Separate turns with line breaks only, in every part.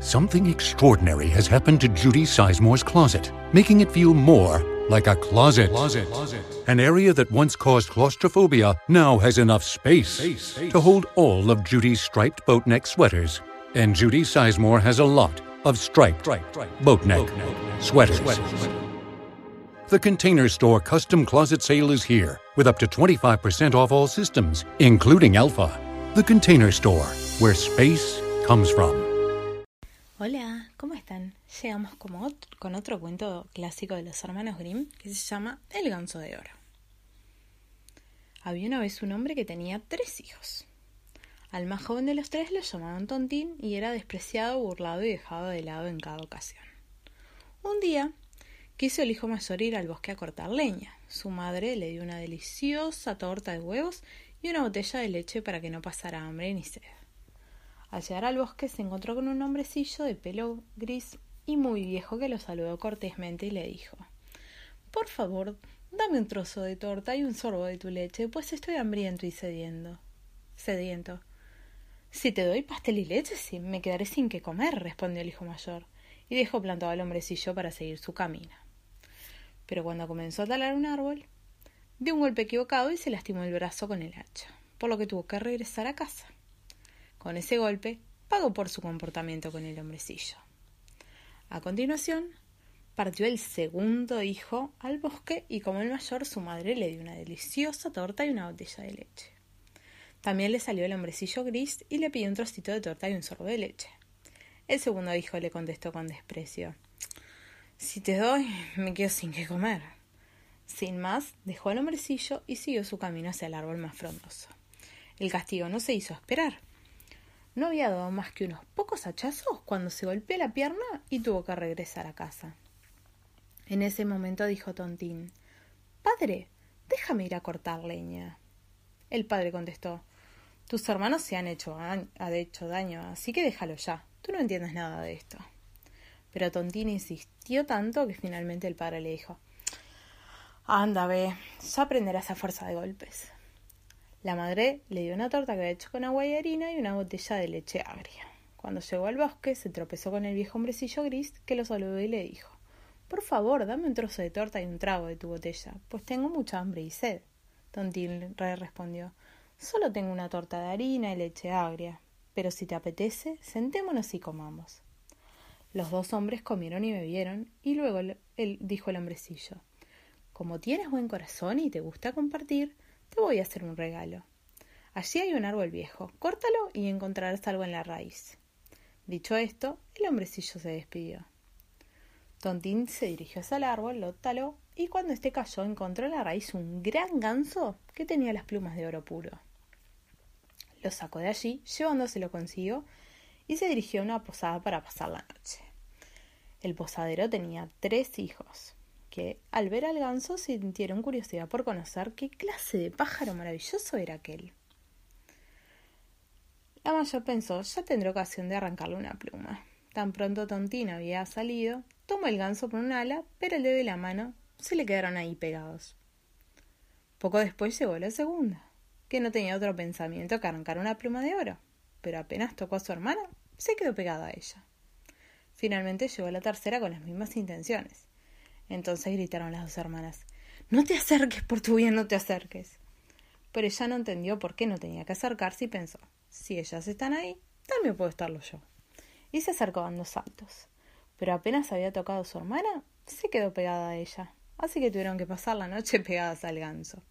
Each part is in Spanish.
Something extraordinary has happened to Judy Sizemore's closet, making it feel more like a closet. closet. An area that once caused claustrophobia now has enough space, to hold all of Judy's striped boat neck sweaters. And Judy Sizemore has a lot of striped boat neck sweaters. The Container Store custom closet sale is here with up to 25% off all systems, including Alpha. The Container Store, where space comes from.
Hola, ¿cómo están? Llegamos con otro cuento clásico de los hermanos Grimm que se llama El ganso de oro. Había una vez un hombre que tenía tres hijos. Al más joven de los tres lo llamaban Tontín y era despreciado, burlado y dejado de lado en cada ocasión. Un día quiso el hijo mayor ir al bosque a cortar leña. Su madre le dio una deliciosa torta de huevos y una botella de leche para que no pasara hambre ni sed. Al llegar al bosque se encontró con un hombrecillo de pelo gris y muy viejo que lo saludó cortésmente y le dijo Por favor, dame un trozo de torta y un sorbo de tu leche, pues estoy hambriento y sediento. Sediento. Si te doy pastel y leche, sí, me quedaré sin qué comer, respondió el hijo mayor, y dejó plantado al hombrecillo para seguir su camino. Pero cuando comenzó a talar un árbol, dio un golpe equivocado y se lastimó el brazo con el hacha, por lo que tuvo que regresar a casa. Con ese golpe, pagó por su comportamiento con el hombrecillo. A continuación, partió el segundo hijo al bosque y como el mayor, su madre le dio una deliciosa torta y una botella de leche. También le salió el hombrecillo gris y le pidió un trocito de torta y un sorbo de leche. El segundo hijo le contestó con desprecio Si te doy, me quedo sin qué comer. Sin más, dejó al hombrecillo y siguió su camino hacia el árbol más frondoso. El castigo no se hizo esperar. No había dado más que unos pocos hachazos cuando se golpeó la pierna y tuvo que regresar a casa. En ese momento dijo Tontín Padre, déjame ir a cortar leña. El padre contestó Tus hermanos se han hecho, hecho daño, así que déjalo ya. Tú no entiendes nada de esto. Pero Tontín insistió tanto que finalmente el padre le dijo Anda, ve, ya aprenderás a fuerza de golpes. La madre le dio una torta que había hecho con agua y harina y una botella de leche agria. Cuando llegó al bosque, se tropezó con el viejo hombrecillo gris que lo saludó y le dijo Por favor, dame un trozo de torta y un trago de tu botella, pues tengo mucha hambre y sed. Tontín le respondió Solo tengo una torta de harina y leche agria, pero si te apetece, sentémonos y comamos. Los dos hombres comieron y bebieron, y luego él dijo el hombrecillo Como tienes buen corazón y te gusta compartir, te voy a hacer un regalo. Allí hay un árbol viejo, córtalo y encontrarás algo en la raíz. Dicho esto, el hombrecillo se despidió. Tontín se dirigió hacia el árbol, lo taló y cuando éste cayó encontró en la raíz un gran ganso que tenía las plumas de oro puro. Lo sacó de allí, llevándoselo consigo, y se dirigió a una posada para pasar la noche. El posadero tenía tres hijos, que al ver al ganso sintieron curiosidad por conocer qué clase de pájaro maravilloso era aquel. La mayor pensó, ya tendré ocasión de arrancarle una pluma. Tan pronto Tontín había salido, tomó el ganso por un ala, pero el dedo la mano se le quedaron ahí pegados. Poco después llegó la segunda, que no tenía otro pensamiento que arrancar una pluma de oro, pero apenas tocó a su hermana, se quedó pegada a ella. Finalmente llegó la tercera con las mismas intenciones. Entonces gritaron las dos hermanas No te acerques, por tu bien no te acerques. Pero ella no entendió por qué no tenía que acercarse y pensó Si ellas están ahí, también puedo estarlo yo. Y se acercó dando saltos. Pero apenas había tocado a su hermana, se quedó pegada a ella. Así que tuvieron que pasar la noche pegadas al ganso.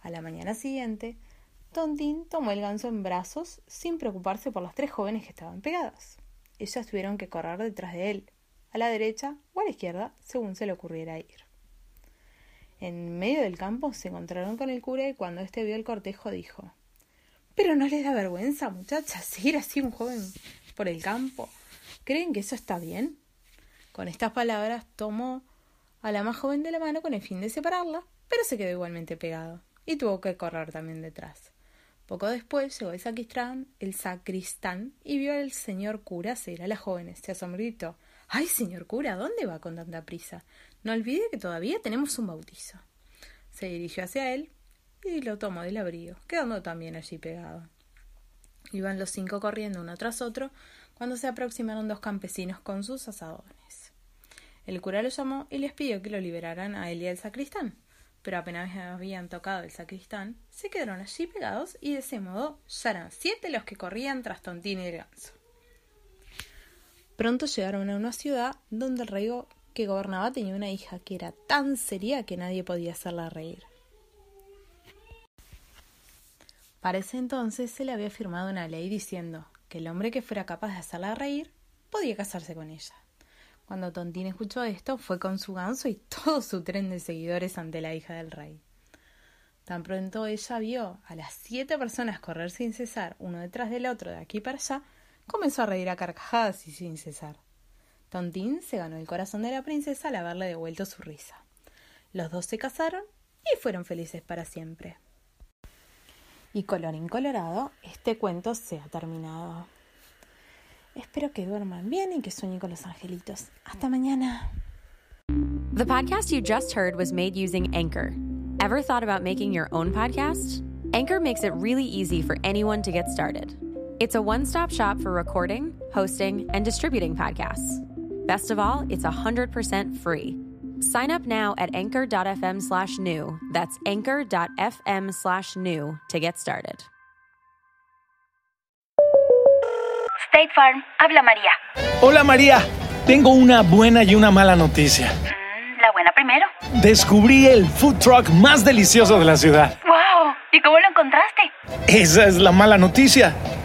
A la mañana siguiente, Tontín tomó el ganso en brazos sin preocuparse por las tres jóvenes que estaban pegadas. Ellas tuvieron que correr detrás de él, a la derecha o a la izquierda, según se le ocurriera ir. En medio del campo se encontraron con el cura y cuando éste vio el cortejo dijo Pero no les da vergüenza, muchachas, seguir así un joven por el campo. ¿Creen que eso está bien? Con estas palabras tomó a la más joven de la mano con el fin de separarla, pero se quedó igualmente pegado y tuvo que correr también detrás. Poco después llegó el sacristán, el sacristán y vio al señor cura seguir a las jóvenes. Se asombró Ay, señor cura, ¿dónde va con tanta prisa? No olvide que todavía tenemos un bautizo. Se dirigió hacia él y lo tomó del abrigo, quedando también allí pegado. Iban los cinco corriendo uno tras otro cuando se aproximaron dos campesinos con sus asadones. El cura los llamó y les pidió que lo liberaran a él y al sacristán, pero apenas habían tocado el sacristán, se quedaron allí pegados y de ese modo ya eran siete los que corrían tras Tontín y ganso. Pronto llegaron a una ciudad donde el rey que gobernaba tenía una hija que era tan seria que nadie podía hacerla reír. Para ese entonces se le había firmado una ley diciendo que el hombre que fuera capaz de hacerla reír podía casarse con ella. Cuando Tontín escuchó esto, fue con su ganso y todo su tren de seguidores ante la hija del rey. Tan pronto ella vio a las siete personas correr sin cesar, uno detrás del otro, de aquí para allá, comenzó a reír a carcajadas y sin cesar. Tontín se ganó el corazón de la princesa al haberle devuelto su risa. Los dos se casaron y fueron felices para siempre. Y colorín colorado, este cuento se ha terminado. Espero que duerman bien y que sueñen con los angelitos. Hasta mañana.
The podcast you just heard was made using Anchor. Ever thought about making your own podcast? Anchor makes it really easy for anyone to get started. It's a one stop shop for recording, hosting, and distributing podcasts. Best of all, it's 100% free. Sign up now at anchor.fm slash new. That's anchor.fm slash new to get started.
State Farm, habla María.
Hola María, tengo una buena y una mala noticia.
Mm, la buena primero.
Descubrí el food truck más delicioso de la ciudad.
¡Wow! ¿Y cómo lo encontraste?
Esa es la mala noticia.